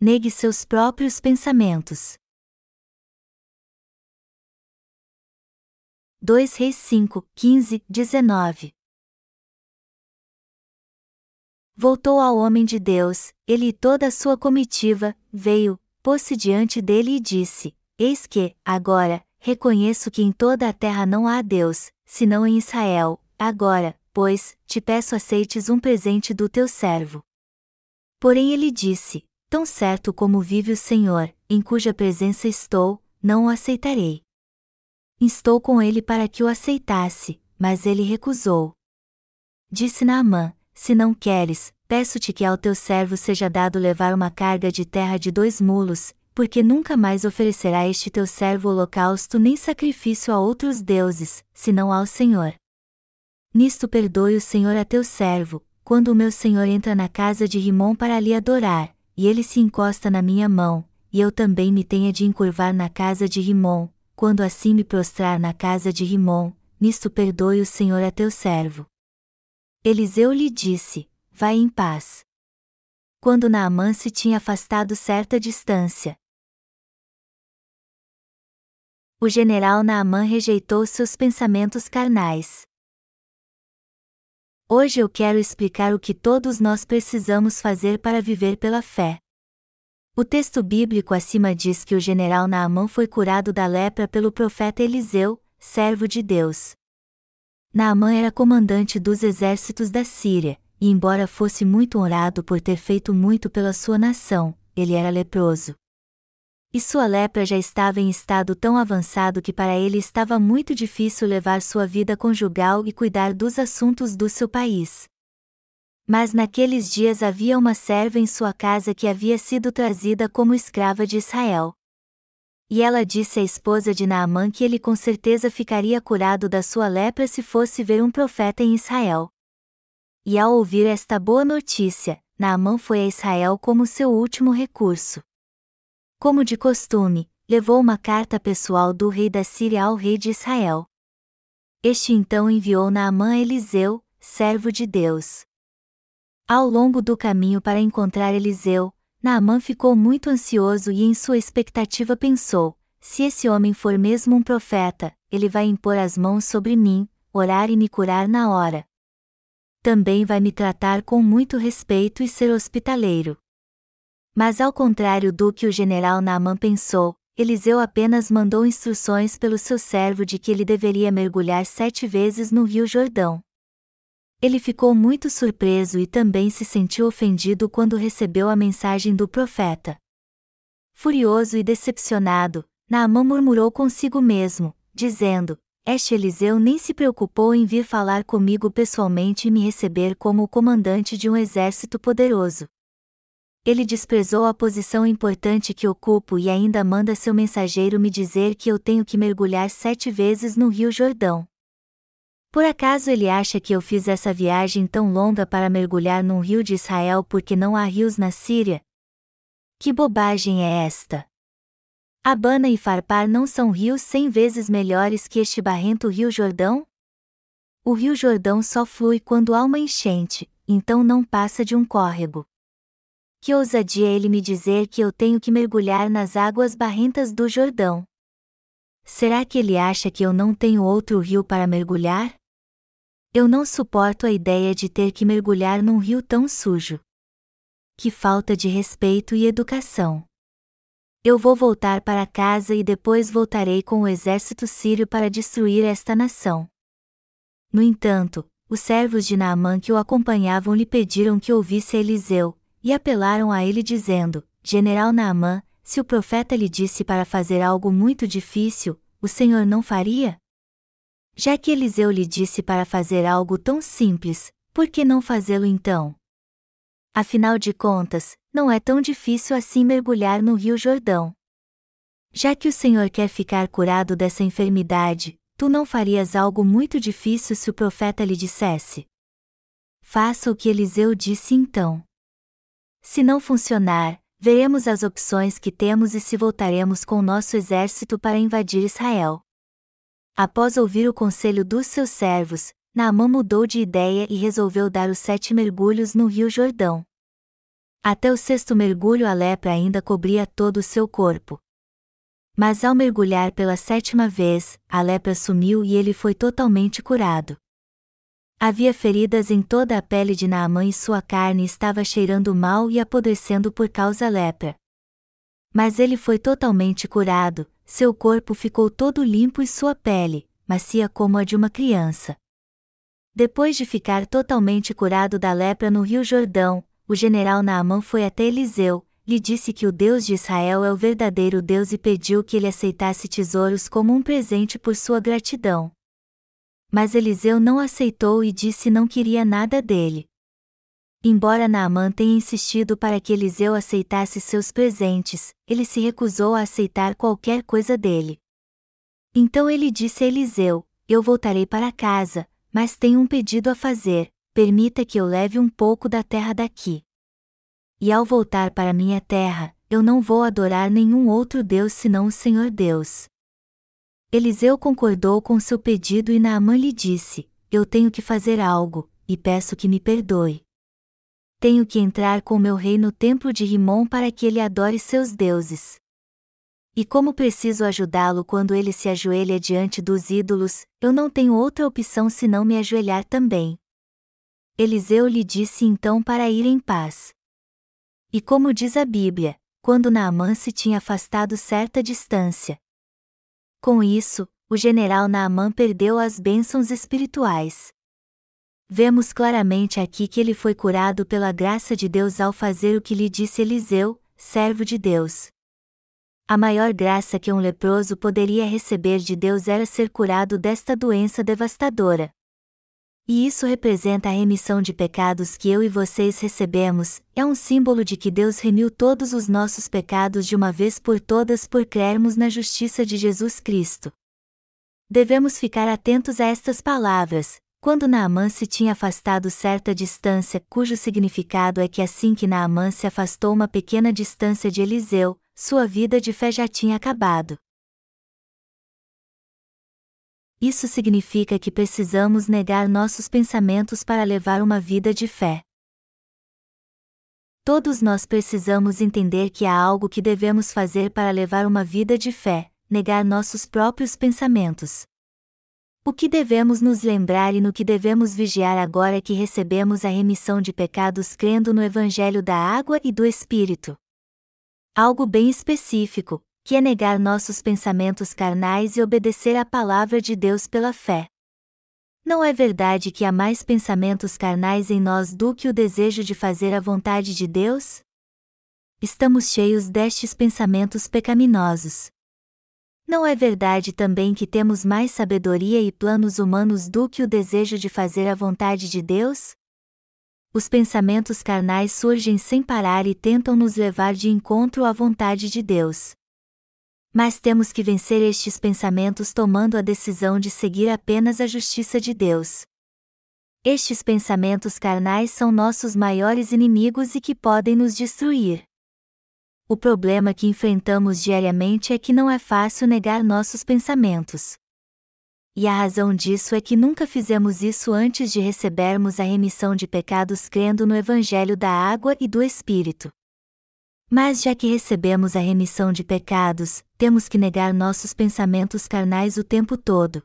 negue seus próprios pensamentos. 2 Reis 5, 15, 19 Voltou ao homem de Deus, ele e toda a sua comitiva, veio, pôs-se diante dele e disse: Eis que, agora, reconheço que em toda a terra não há Deus, senão em Israel, agora, pois, te peço aceites um presente do teu servo. Porém ele disse: Tão certo como vive o Senhor, em cuja presença estou, não o aceitarei. Estou com ele para que o aceitasse, mas ele recusou. Disse Naamã: Se não queres, peço-te que ao teu servo seja dado levar uma carga de terra de dois mulos, porque nunca mais oferecerá este teu servo holocausto nem sacrifício a outros deuses, senão ao Senhor. Nisto perdoe o Senhor a teu servo, quando o meu Senhor entra na casa de Rimon para ali adorar, e ele se encosta na minha mão, e eu também me tenha de encurvar na casa de Rimon, quando assim me prostrar na casa de Rimon, nisto perdoe o Senhor a teu servo. Eliseu lhe disse: Vai em paz. Quando Naamã se tinha afastado certa distância. O general Naamã rejeitou seus pensamentos carnais. Hoje eu quero explicar o que todos nós precisamos fazer para viver pela fé. O texto bíblico acima diz que o general Naamã foi curado da lepra pelo profeta Eliseu, servo de Deus. Naamã era comandante dos exércitos da Síria, e embora fosse muito honrado por ter feito muito pela sua nação, ele era leproso. E sua lepra já estava em estado tão avançado que para ele estava muito difícil levar sua vida conjugal e cuidar dos assuntos do seu país. Mas naqueles dias havia uma serva em sua casa que havia sido trazida como escrava de Israel. E ela disse à esposa de Naamã que ele com certeza ficaria curado da sua lepra se fosse ver um profeta em Israel. E ao ouvir esta boa notícia, Naamã foi a Israel como seu último recurso. Como de costume, levou uma carta pessoal do rei da Síria ao rei de Israel. Este então enviou Naamã a Eliseu, servo de Deus. Ao longo do caminho para encontrar Eliseu, Naamã ficou muito ansioso e em sua expectativa pensou: se esse homem for mesmo um profeta, ele vai impor as mãos sobre mim, orar e me curar na hora. Também vai me tratar com muito respeito e ser hospitaleiro. Mas ao contrário do que o general Naamã pensou, Eliseu apenas mandou instruções pelo seu servo de que ele deveria mergulhar sete vezes no rio Jordão. Ele ficou muito surpreso e também se sentiu ofendido quando recebeu a mensagem do profeta. Furioso e decepcionado, Naamã murmurou consigo mesmo, dizendo: Este Eliseu nem se preocupou em vir falar comigo pessoalmente e me receber como o comandante de um exército poderoso. Ele desprezou a posição importante que ocupo e ainda manda seu mensageiro me dizer que eu tenho que mergulhar sete vezes no Rio Jordão. Por acaso ele acha que eu fiz essa viagem tão longa para mergulhar num rio de Israel porque não há rios na Síria? Que bobagem é esta? Abana e Farpar não são rios cem vezes melhores que este barrento rio Jordão? O rio Jordão só flui quando há uma enchente, então não passa de um córrego. Que ousadia ele me dizer que eu tenho que mergulhar nas águas barrentas do Jordão. Será que ele acha que eu não tenho outro rio para mergulhar? Eu não suporto a ideia de ter que mergulhar num rio tão sujo. Que falta de respeito e educação. Eu vou voltar para casa e depois voltarei com o exército sírio para destruir esta nação. No entanto, os servos de Naamã que o acompanhavam lhe pediram que ouvisse Eliseu, e apelaram a ele dizendo: General Naamã, se o profeta lhe disse para fazer algo muito difícil, o senhor não faria? Já que Eliseu lhe disse para fazer algo tão simples, por que não fazê-lo então? Afinal de contas, não é tão difícil assim mergulhar no Rio Jordão. Já que o Senhor quer ficar curado dessa enfermidade, tu não farias algo muito difícil se o profeta lhe dissesse? Faça o que Eliseu disse então. Se não funcionar, veremos as opções que temos e se voltaremos com nosso exército para invadir Israel. Após ouvir o conselho dos seus servos, Naamã mudou de ideia e resolveu dar os sete mergulhos no rio Jordão. Até o sexto mergulho a lepra ainda cobria todo o seu corpo. Mas ao mergulhar pela sétima vez, a lepra sumiu e ele foi totalmente curado. Havia feridas em toda a pele de Naamã e sua carne estava cheirando mal e apodrecendo por causa lepra. Mas ele foi totalmente curado, seu corpo ficou todo limpo e sua pele, macia como a de uma criança. Depois de ficar totalmente curado da lepra no Rio Jordão, o general Naamã foi até Eliseu, lhe disse que o Deus de Israel é o verdadeiro Deus e pediu que ele aceitasse tesouros como um presente por sua gratidão. Mas Eliseu não aceitou e disse não queria nada dele. Embora Naamã tenha insistido para que Eliseu aceitasse seus presentes, ele se recusou a aceitar qualquer coisa dele. Então ele disse a Eliseu: Eu voltarei para casa, mas tenho um pedido a fazer: permita que eu leve um pouco da terra daqui. E ao voltar para minha terra, eu não vou adorar nenhum outro Deus senão o Senhor Deus. Eliseu concordou com seu pedido e Naamã lhe disse: Eu tenho que fazer algo, e peço que me perdoe. Tenho que entrar com meu rei no templo de Rimon para que ele adore seus deuses. E como preciso ajudá-lo quando ele se ajoelha diante dos ídolos, eu não tenho outra opção senão me ajoelhar também. Eliseu lhe disse então para ir em paz. E como diz a Bíblia, quando Naamã se tinha afastado certa distância, com isso, o general Naamã perdeu as bênçãos espirituais. Vemos claramente aqui que ele foi curado pela graça de Deus ao fazer o que lhe disse Eliseu, servo de Deus. A maior graça que um leproso poderia receber de Deus era ser curado desta doença devastadora. E isso representa a remissão de pecados que eu e vocês recebemos, é um símbolo de que Deus remiu todos os nossos pecados de uma vez por todas por crermos na justiça de Jesus Cristo. Devemos ficar atentos a estas palavras. Quando Naamã se tinha afastado certa distância, cujo significado é que assim que Naamã se afastou uma pequena distância de Eliseu, sua vida de fé já tinha acabado. Isso significa que precisamos negar nossos pensamentos para levar uma vida de fé. Todos nós precisamos entender que há algo que devemos fazer para levar uma vida de fé, negar nossos próprios pensamentos. O que devemos nos lembrar e no que devemos vigiar agora é que recebemos a remissão de pecados crendo no Evangelho da Água e do Espírito. Algo bem específico, que é negar nossos pensamentos carnais e obedecer à palavra de Deus pela fé. Não é verdade que há mais pensamentos carnais em nós do que o desejo de fazer a vontade de Deus? Estamos cheios destes pensamentos pecaminosos. Não é verdade também que temos mais sabedoria e planos humanos do que o desejo de fazer a vontade de Deus? Os pensamentos carnais surgem sem parar e tentam nos levar de encontro à vontade de Deus. Mas temos que vencer estes pensamentos tomando a decisão de seguir apenas a justiça de Deus. Estes pensamentos carnais são nossos maiores inimigos e que podem nos destruir. O problema que enfrentamos diariamente é que não é fácil negar nossos pensamentos. E a razão disso é que nunca fizemos isso antes de recebermos a remissão de pecados crendo no Evangelho da Água e do Espírito. Mas já que recebemos a remissão de pecados, temos que negar nossos pensamentos carnais o tempo todo.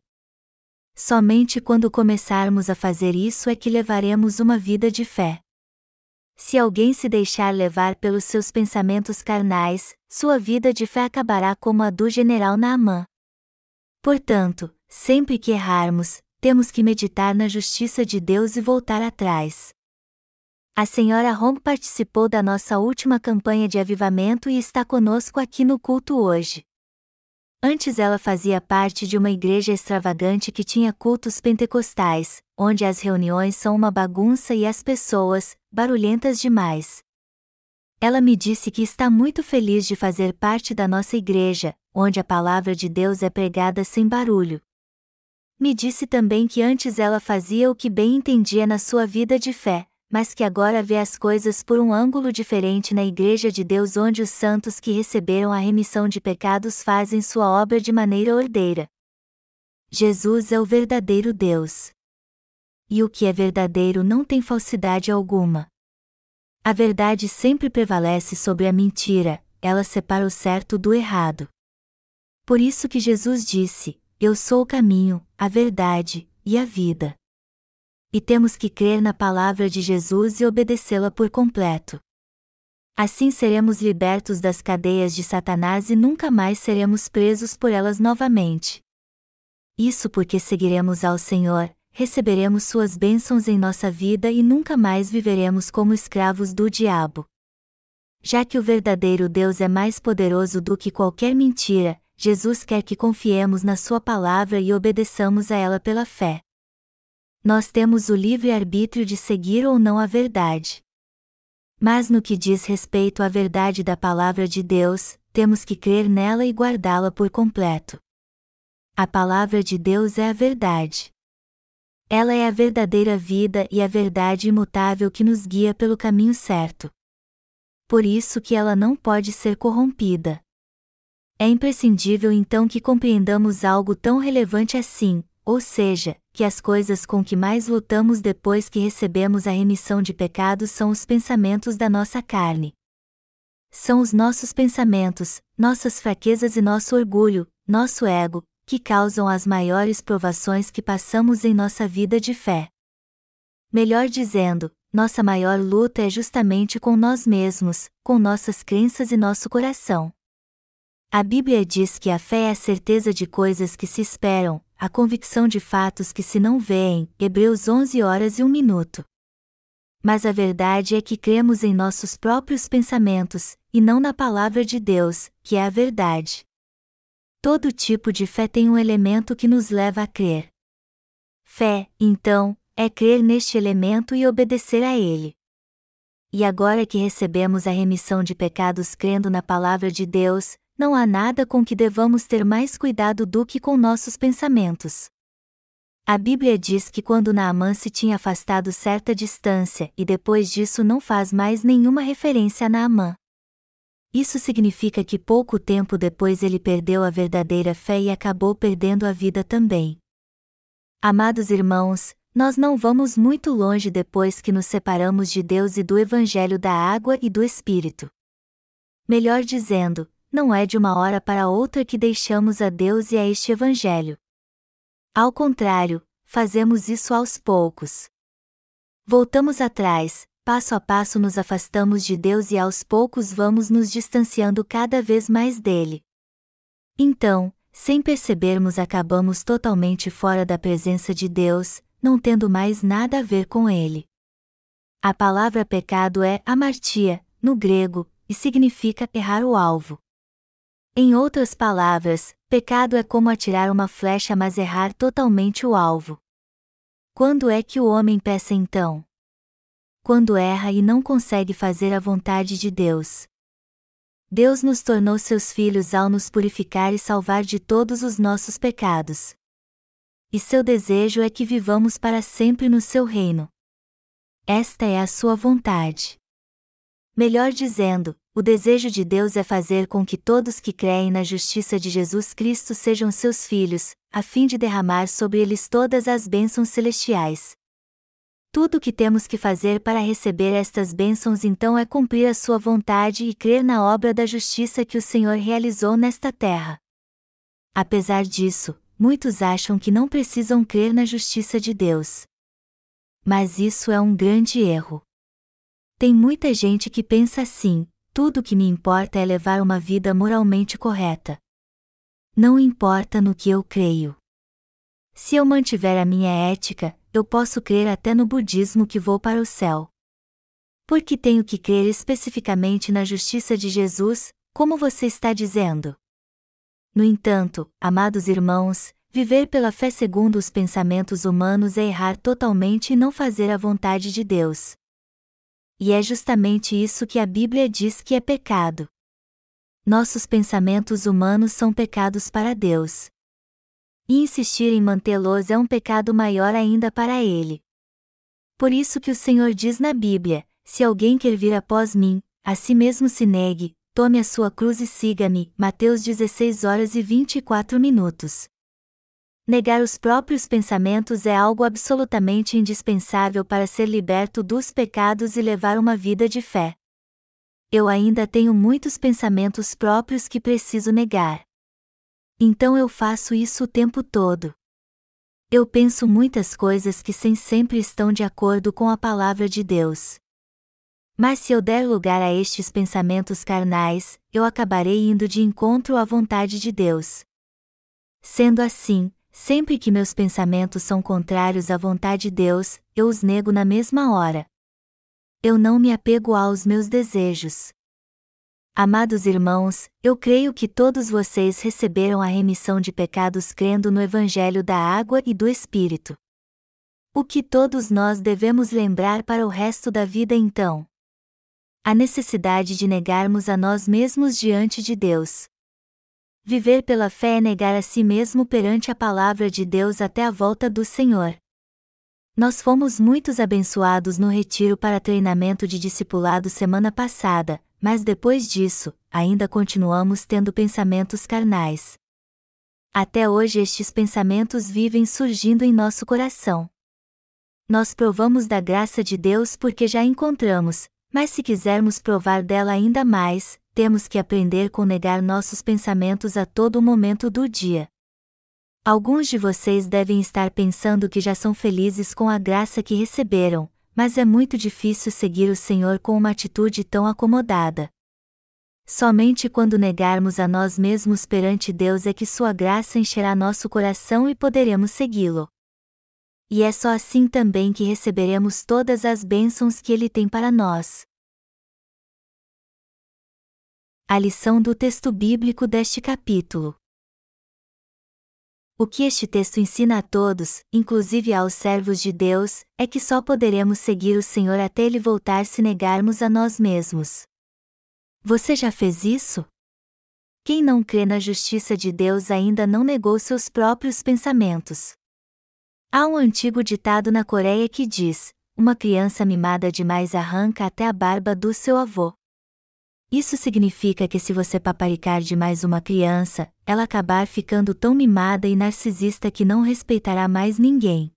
Somente quando começarmos a fazer isso é que levaremos uma vida de fé. Se alguém se deixar levar pelos seus pensamentos carnais, sua vida de fé acabará como a do general Naamã. Portanto, sempre que errarmos, temos que meditar na justiça de Deus e voltar atrás. A senhora Hong participou da nossa última campanha de avivamento e está conosco aqui no culto hoje. Antes ela fazia parte de uma igreja extravagante que tinha cultos pentecostais, onde as reuniões são uma bagunça e as pessoas, barulhentas demais. Ela me disse que está muito feliz de fazer parte da nossa igreja, onde a palavra de Deus é pregada sem barulho. Me disse também que antes ela fazia o que bem entendia na sua vida de fé, mas que agora vê as coisas por um ângulo diferente na Igreja de Deus, onde os santos que receberam a remissão de pecados fazem sua obra de maneira ordeira. Jesus é o verdadeiro Deus. E o que é verdadeiro não tem falsidade alguma. A verdade sempre prevalece sobre a mentira, ela separa o certo do errado. Por isso que Jesus disse: Eu sou o caminho, a verdade e a vida. E temos que crer na palavra de Jesus e obedecê-la por completo. Assim seremos libertos das cadeias de Satanás e nunca mais seremos presos por elas novamente. Isso porque seguiremos ao Senhor, receberemos suas bênçãos em nossa vida e nunca mais viveremos como escravos do diabo. Já que o verdadeiro Deus é mais poderoso do que qualquer mentira, Jesus quer que confiemos na Sua palavra e obedeçamos a ela pela fé. Nós temos o livre arbítrio de seguir ou não a verdade. Mas no que diz respeito à verdade da palavra de Deus, temos que crer nela e guardá-la por completo. A palavra de Deus é a verdade. Ela é a verdadeira vida e a verdade imutável que nos guia pelo caminho certo. Por isso que ela não pode ser corrompida. É imprescindível então que compreendamos algo tão relevante assim, ou seja, que as coisas com que mais lutamos depois que recebemos a remissão de pecados são os pensamentos da nossa carne. São os nossos pensamentos, nossas fraquezas e nosso orgulho, nosso ego, que causam as maiores provações que passamos em nossa vida de fé. Melhor dizendo, nossa maior luta é justamente com nós mesmos, com nossas crenças e nosso coração. A Bíblia diz que a fé é a certeza de coisas que se esperam, a convicção de fatos que se não veem. Hebreus 11 horas e 1 minuto. Mas a verdade é que cremos em nossos próprios pensamentos, e não na palavra de Deus, que é a verdade. Todo tipo de fé tem um elemento que nos leva a crer. Fé, então, é crer neste elemento e obedecer a ele. E agora que recebemos a remissão de pecados crendo na palavra de Deus, não há nada com que devamos ter mais cuidado do que com nossos pensamentos. A Bíblia diz que quando Naamã se tinha afastado certa distância e depois disso não faz mais nenhuma referência a Naamã. Isso significa que pouco tempo depois ele perdeu a verdadeira fé e acabou perdendo a vida também. Amados irmãos, nós não vamos muito longe depois que nos separamos de Deus e do Evangelho da água e do Espírito. Melhor dizendo, não é de uma hora para outra que deixamos a Deus e a este Evangelho. Ao contrário, fazemos isso aos poucos. Voltamos atrás, passo a passo nos afastamos de Deus e aos poucos vamos nos distanciando cada vez mais dele. Então, sem percebermos, acabamos totalmente fora da presença de Deus, não tendo mais nada a ver com ele. A palavra pecado é amartia, no grego, e significa errar o alvo. Em outras palavras, pecado é como atirar uma flecha mas errar totalmente o alvo. Quando é que o homem peça então? quando erra e não consegue fazer a vontade de Deus. Deus nos tornou seus filhos ao nos purificar e salvar de todos os nossos pecados. E seu desejo é que vivamos para sempre no seu reino. Esta é a sua vontade. Melhor dizendo, o desejo de Deus é fazer com que todos que creem na justiça de Jesus Cristo sejam seus filhos, a fim de derramar sobre eles todas as bênçãos celestiais. Tudo o que temos que fazer para receber estas bênçãos então é cumprir a sua vontade e crer na obra da justiça que o Senhor realizou nesta terra. Apesar disso, muitos acham que não precisam crer na justiça de Deus. Mas isso é um grande erro. Tem muita gente que pensa assim: tudo o que me importa é levar uma vida moralmente correta. Não importa no que eu creio. Se eu mantiver a minha ética, eu posso crer até no budismo que vou para o céu. Porque tenho que crer especificamente na justiça de Jesus, como você está dizendo. No entanto, amados irmãos, viver pela fé segundo os pensamentos humanos é errar totalmente e não fazer a vontade de Deus. E é justamente isso que a Bíblia diz que é pecado. Nossos pensamentos humanos são pecados para Deus. E insistir em mantê-los é um pecado maior ainda para ele. Por isso que o Senhor diz na Bíblia: Se alguém quer vir após mim, a si mesmo se negue, tome a sua cruz e siga-me. Mateus 16 horas e 24 minutos. Negar os próprios pensamentos é algo absolutamente indispensável para ser liberto dos pecados e levar uma vida de fé. Eu ainda tenho muitos pensamentos próprios que preciso negar. Então eu faço isso o tempo todo. Eu penso muitas coisas que sem sempre estão de acordo com a palavra de Deus. Mas se eu der lugar a estes pensamentos carnais, eu acabarei indo de encontro à vontade de Deus. Sendo assim, Sempre que meus pensamentos são contrários à vontade de Deus, eu os nego na mesma hora. Eu não me apego aos meus desejos. Amados irmãos, eu creio que todos vocês receberam a remissão de pecados crendo no Evangelho da Água e do Espírito. O que todos nós devemos lembrar para o resto da vida então? A necessidade de negarmos a nós mesmos diante de Deus. Viver pela fé é negar a si mesmo perante a palavra de Deus até a volta do Senhor. Nós fomos muitos abençoados no retiro para treinamento de discipulado semana passada, mas depois disso, ainda continuamos tendo pensamentos carnais. Até hoje estes pensamentos vivem surgindo em nosso coração. Nós provamos da graça de Deus porque já encontramos, mas se quisermos provar dela ainda mais, temos que aprender com negar nossos pensamentos a todo momento do dia. Alguns de vocês devem estar pensando que já são felizes com a graça que receberam, mas é muito difícil seguir o Senhor com uma atitude tão acomodada. Somente quando negarmos a nós mesmos perante Deus é que Sua graça encherá nosso coração e poderemos segui-lo. E é só assim também que receberemos todas as bênçãos que Ele tem para nós. A lição do texto bíblico deste capítulo. O que este texto ensina a todos, inclusive aos servos de Deus, é que só poderemos seguir o Senhor até ele voltar se negarmos a nós mesmos. Você já fez isso? Quem não crê na justiça de Deus ainda não negou seus próprios pensamentos. Há um antigo ditado na Coreia que diz: Uma criança mimada demais arranca até a barba do seu avô. Isso significa que se você paparicar demais uma criança, ela acabar ficando tão mimada e narcisista que não respeitará mais ninguém.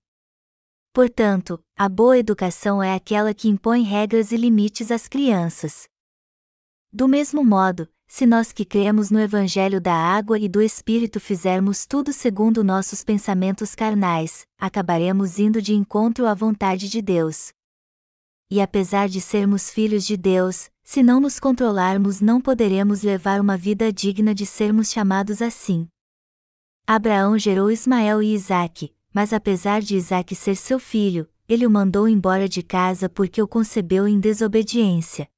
Portanto, a boa educação é aquela que impõe regras e limites às crianças. Do mesmo modo, se nós que cremos no Evangelho da água e do Espírito fizermos tudo segundo nossos pensamentos carnais, acabaremos indo de encontro à vontade de Deus. E apesar de sermos filhos de Deus, se não nos controlarmos, não poderemos levar uma vida digna de sermos chamados assim. Abraão gerou Ismael e Isaque, mas apesar de Isaque ser seu filho, ele o mandou embora de casa porque o concebeu em desobediência.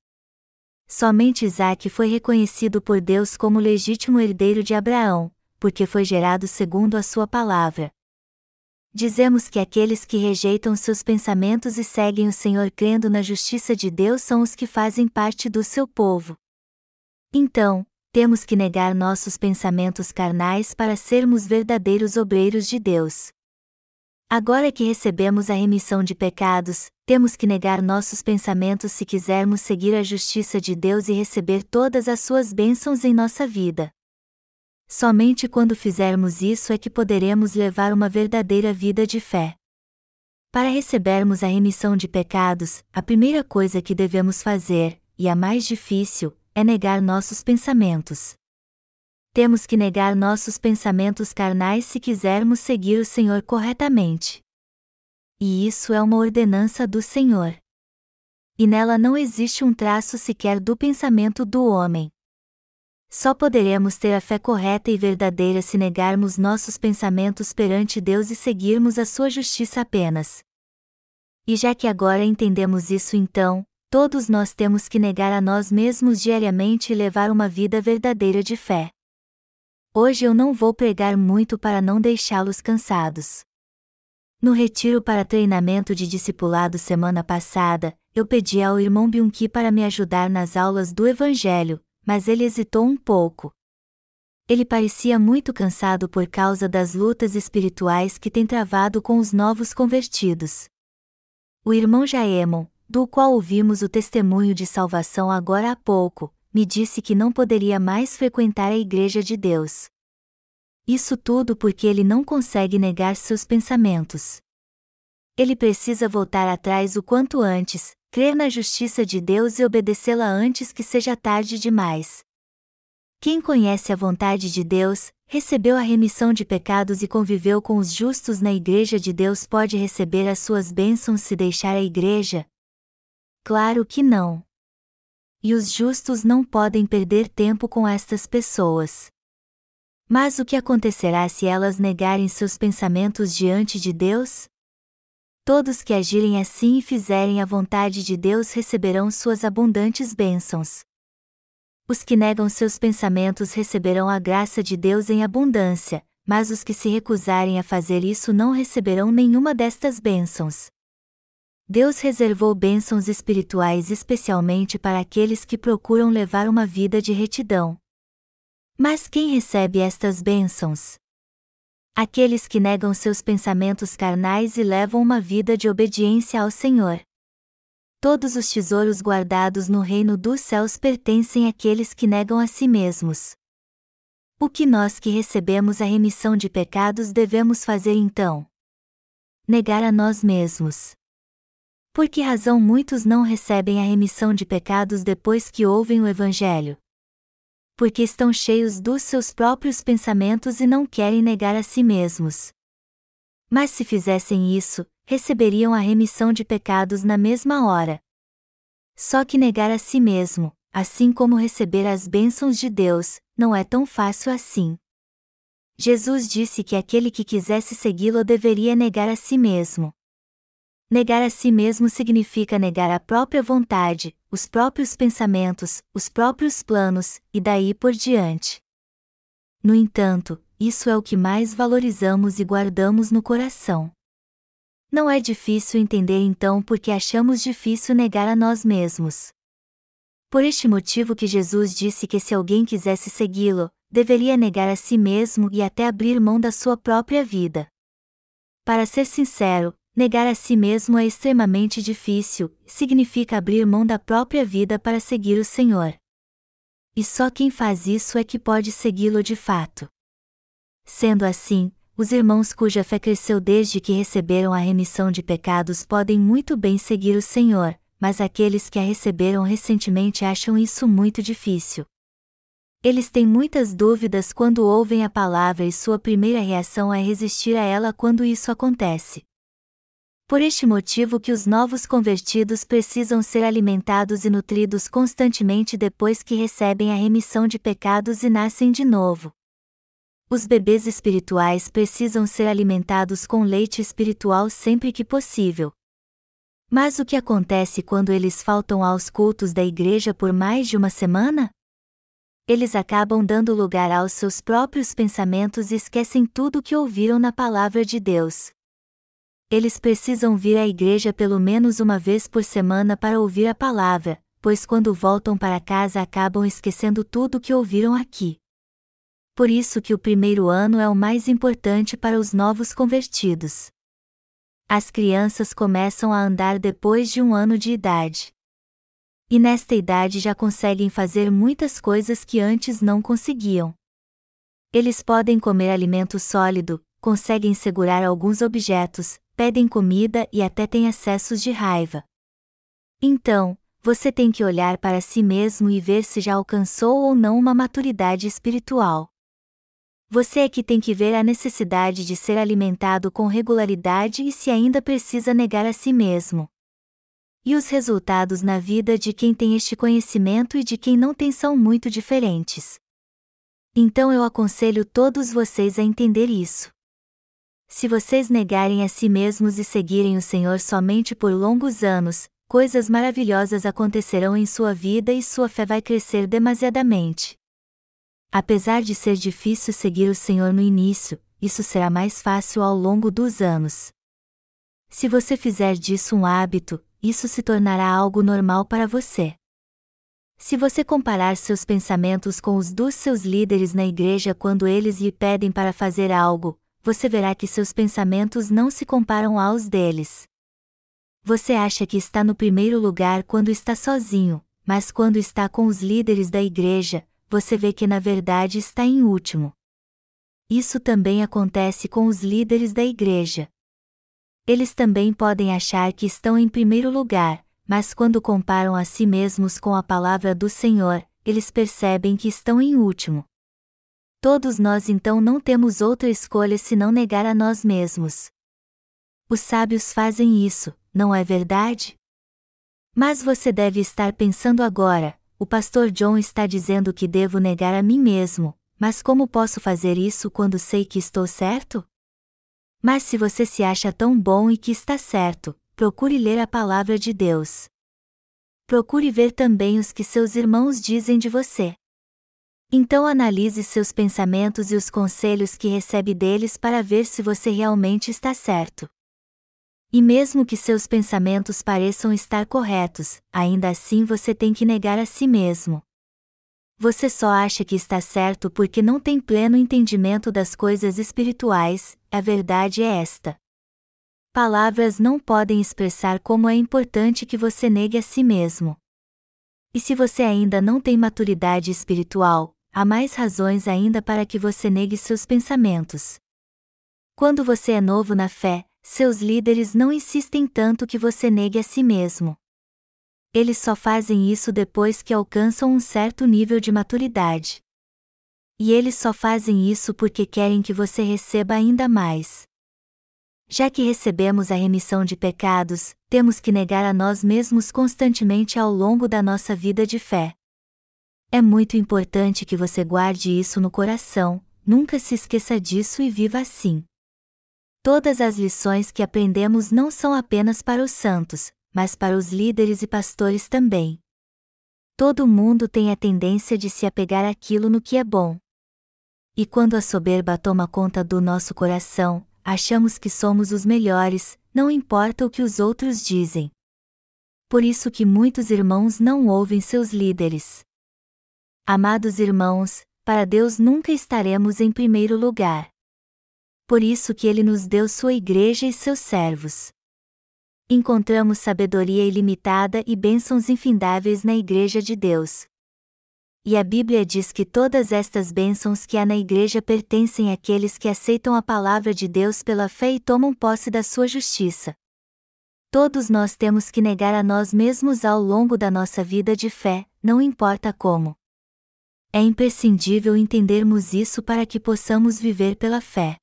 Somente Isaque foi reconhecido por Deus como legítimo herdeiro de Abraão, porque foi gerado segundo a sua palavra. Dizemos que aqueles que rejeitam seus pensamentos e seguem o Senhor crendo na justiça de Deus são os que fazem parte do seu povo. Então, temos que negar nossos pensamentos carnais para sermos verdadeiros obreiros de Deus. Agora que recebemos a remissão de pecados, temos que negar nossos pensamentos se quisermos seguir a justiça de Deus e receber todas as suas bênçãos em nossa vida. Somente quando fizermos isso é que poderemos levar uma verdadeira vida de fé. Para recebermos a remissão de pecados, a primeira coisa que devemos fazer, e a mais difícil, é negar nossos pensamentos. Temos que negar nossos pensamentos carnais se quisermos seguir o Senhor corretamente. E isso é uma ordenança do Senhor. E nela não existe um traço sequer do pensamento do homem. Só poderemos ter a fé correta e verdadeira se negarmos nossos pensamentos perante Deus e seguirmos a sua justiça apenas. E já que agora entendemos isso então, todos nós temos que negar a nós mesmos diariamente e levar uma vida verdadeira de fé. Hoje eu não vou pregar muito para não deixá-los cansados. No retiro para treinamento de discipulado semana passada, eu pedi ao irmão Byunki para me ajudar nas aulas do Evangelho, mas ele hesitou um pouco. Ele parecia muito cansado por causa das lutas espirituais que tem travado com os novos convertidos. O irmão Jaemon, do qual ouvimos o testemunho de salvação agora há pouco, me disse que não poderia mais frequentar a Igreja de Deus. Isso tudo porque ele não consegue negar seus pensamentos. Ele precisa voltar atrás o quanto antes, crer na justiça de Deus e obedecê-la antes que seja tarde demais. Quem conhece a vontade de Deus, recebeu a remissão de pecados e conviveu com os justos na Igreja de Deus pode receber as suas bênçãos se deixar a Igreja? Claro que não. E os justos não podem perder tempo com estas pessoas. Mas o que acontecerá se elas negarem seus pensamentos diante de Deus? Todos que agirem assim e fizerem a vontade de Deus receberão suas abundantes bênçãos. Os que negam seus pensamentos receberão a graça de Deus em abundância, mas os que se recusarem a fazer isso não receberão nenhuma destas bênçãos. Deus reservou bênçãos espirituais especialmente para aqueles que procuram levar uma vida de retidão. Mas quem recebe estas bênçãos? Aqueles que negam seus pensamentos carnais e levam uma vida de obediência ao Senhor. Todos os tesouros guardados no reino dos céus pertencem àqueles que negam a si mesmos. O que nós que recebemos a remissão de pecados devemos fazer então? Negar a nós mesmos. Por que razão muitos não recebem a remissão de pecados depois que ouvem o Evangelho? Porque estão cheios dos seus próprios pensamentos e não querem negar a si mesmos. Mas se fizessem isso, receberiam a remissão de pecados na mesma hora. Só que negar a si mesmo, assim como receber as bênçãos de Deus, não é tão fácil assim. Jesus disse que aquele que quisesse segui-lo deveria negar a si mesmo. Negar a si mesmo significa negar a própria vontade, os próprios pensamentos, os próprios planos, e daí por diante. No entanto, isso é o que mais valorizamos e guardamos no coração. Não é difícil entender então por que achamos difícil negar a nós mesmos. Por este motivo que Jesus disse que se alguém quisesse segui-lo, deveria negar a si mesmo e até abrir mão da sua própria vida. Para ser sincero, Negar a si mesmo é extremamente difícil, significa abrir mão da própria vida para seguir o Senhor. E só quem faz isso é que pode segui-lo de fato. Sendo assim, os irmãos cuja fé cresceu desde que receberam a remissão de pecados podem muito bem seguir o Senhor, mas aqueles que a receberam recentemente acham isso muito difícil. Eles têm muitas dúvidas quando ouvem a palavra e sua primeira reação é resistir a ela quando isso acontece. Por este motivo que os novos convertidos precisam ser alimentados e nutridos constantemente depois que recebem a remissão de pecados e nascem de novo. Os bebês espirituais precisam ser alimentados com leite espiritual sempre que possível. Mas o que acontece quando eles faltam aos cultos da igreja por mais de uma semana? Eles acabam dando lugar aos seus próprios pensamentos e esquecem tudo o que ouviram na palavra de Deus eles precisam vir à igreja pelo menos uma vez por semana para ouvir a palavra, pois quando voltam para casa acabam esquecendo tudo o que ouviram aqui. Por isso que o primeiro ano é o mais importante para os novos convertidos. As crianças começam a andar depois de um ano de idade. E nesta idade já conseguem fazer muitas coisas que antes não conseguiam. Eles podem comer alimento sólido, conseguem segurar alguns objetos, pedem comida e até têm acessos de raiva. Então, você tem que olhar para si mesmo e ver se já alcançou ou não uma maturidade espiritual. Você é que tem que ver a necessidade de ser alimentado com regularidade e se ainda precisa negar a si mesmo. E os resultados na vida de quem tem este conhecimento e de quem não tem são muito diferentes. Então eu aconselho todos vocês a entender isso. Se vocês negarem a si mesmos e seguirem o Senhor somente por longos anos, coisas maravilhosas acontecerão em sua vida e sua fé vai crescer demasiadamente. Apesar de ser difícil seguir o Senhor no início, isso será mais fácil ao longo dos anos. Se você fizer disso um hábito, isso se tornará algo normal para você. Se você comparar seus pensamentos com os dos seus líderes na igreja quando eles lhe pedem para fazer algo, você verá que seus pensamentos não se comparam aos deles. Você acha que está no primeiro lugar quando está sozinho, mas quando está com os líderes da igreja, você vê que na verdade está em último. isso também acontece com os líderes da igreja. Eles também podem achar que estão em primeiro lugar, mas quando comparam a si mesmos com a palavra do Senhor, eles percebem que estão em último. Todos nós então não temos outra escolha senão negar a nós mesmos. Os sábios fazem isso, não é verdade? Mas você deve estar pensando agora: o pastor John está dizendo que devo negar a mim mesmo, mas como posso fazer isso quando sei que estou certo? Mas se você se acha tão bom e que está certo, procure ler a palavra de Deus. Procure ver também os que seus irmãos dizem de você. Então analise seus pensamentos e os conselhos que recebe deles para ver se você realmente está certo. E mesmo que seus pensamentos pareçam estar corretos, ainda assim você tem que negar a si mesmo. Você só acha que está certo porque não tem pleno entendimento das coisas espirituais, a verdade é esta. Palavras não podem expressar como é importante que você negue a si mesmo. E se você ainda não tem maturidade espiritual, há mais razões ainda para que você negue seus pensamentos. Quando você é novo na fé, seus líderes não insistem tanto que você negue a si mesmo. Eles só fazem isso depois que alcançam um certo nível de maturidade. E eles só fazem isso porque querem que você receba ainda mais. Já que recebemos a remissão de pecados, temos que negar a nós mesmos constantemente ao longo da nossa vida de fé. É muito importante que você guarde isso no coração, nunca se esqueça disso e viva assim. Todas as lições que aprendemos não são apenas para os santos, mas para os líderes e pastores também. Todo mundo tem a tendência de se apegar àquilo no que é bom. E quando a soberba toma conta do nosso coração, achamos que somos os melhores, não importa o que os outros dizem. Por isso que muitos irmãos não ouvem seus líderes. Amados irmãos, para Deus nunca estaremos em primeiro lugar por isso que ele nos deu sua igreja e seus servos. Encontramos sabedoria ilimitada e bênçãos infindáveis na igreja de Deus. E a Bíblia diz que todas estas bênçãos que há na igreja pertencem àqueles que aceitam a palavra de Deus pela fé e tomam posse da sua justiça. Todos nós temos que negar a nós mesmos ao longo da nossa vida de fé, não importa como. É imprescindível entendermos isso para que possamos viver pela fé.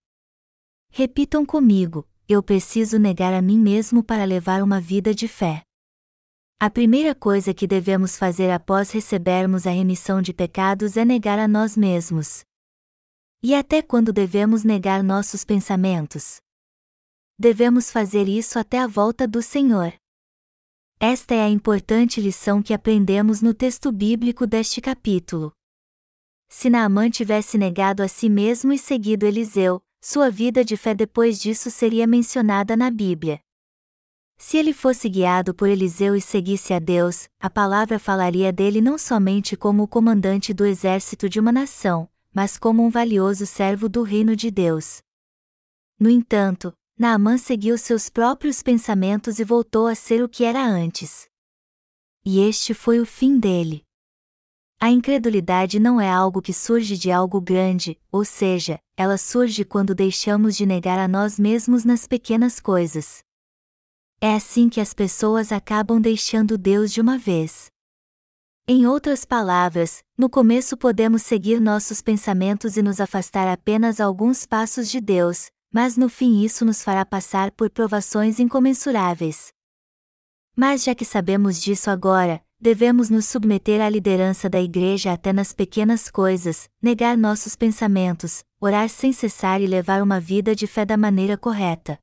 Repitam comigo: eu preciso negar a mim mesmo para levar uma vida de fé. A primeira coisa que devemos fazer após recebermos a remissão de pecados é negar a nós mesmos. E até quando devemos negar nossos pensamentos? Devemos fazer isso até a volta do Senhor. Esta é a importante lição que aprendemos no texto bíblico deste capítulo. Se Naamã tivesse negado a si mesmo e seguido Eliseu, sua vida de fé depois disso seria mencionada na Bíblia. Se ele fosse guiado por Eliseu e seguisse a Deus, a palavra falaria dele não somente como o comandante do exército de uma nação, mas como um valioso servo do reino de Deus. No entanto, Naamã seguiu seus próprios pensamentos e voltou a ser o que era antes. E este foi o fim dele. A incredulidade não é algo que surge de algo grande, ou seja, ela surge quando deixamos de negar a nós mesmos nas pequenas coisas. É assim que as pessoas acabam deixando Deus de uma vez. Em outras palavras, no começo podemos seguir nossos pensamentos e nos afastar apenas alguns passos de Deus, mas no fim isso nos fará passar por provações incomensuráveis. Mas já que sabemos disso agora, devemos nos submeter à liderança da Igreja até nas pequenas coisas, negar nossos pensamentos, orar sem cessar e levar uma vida de fé da maneira correta.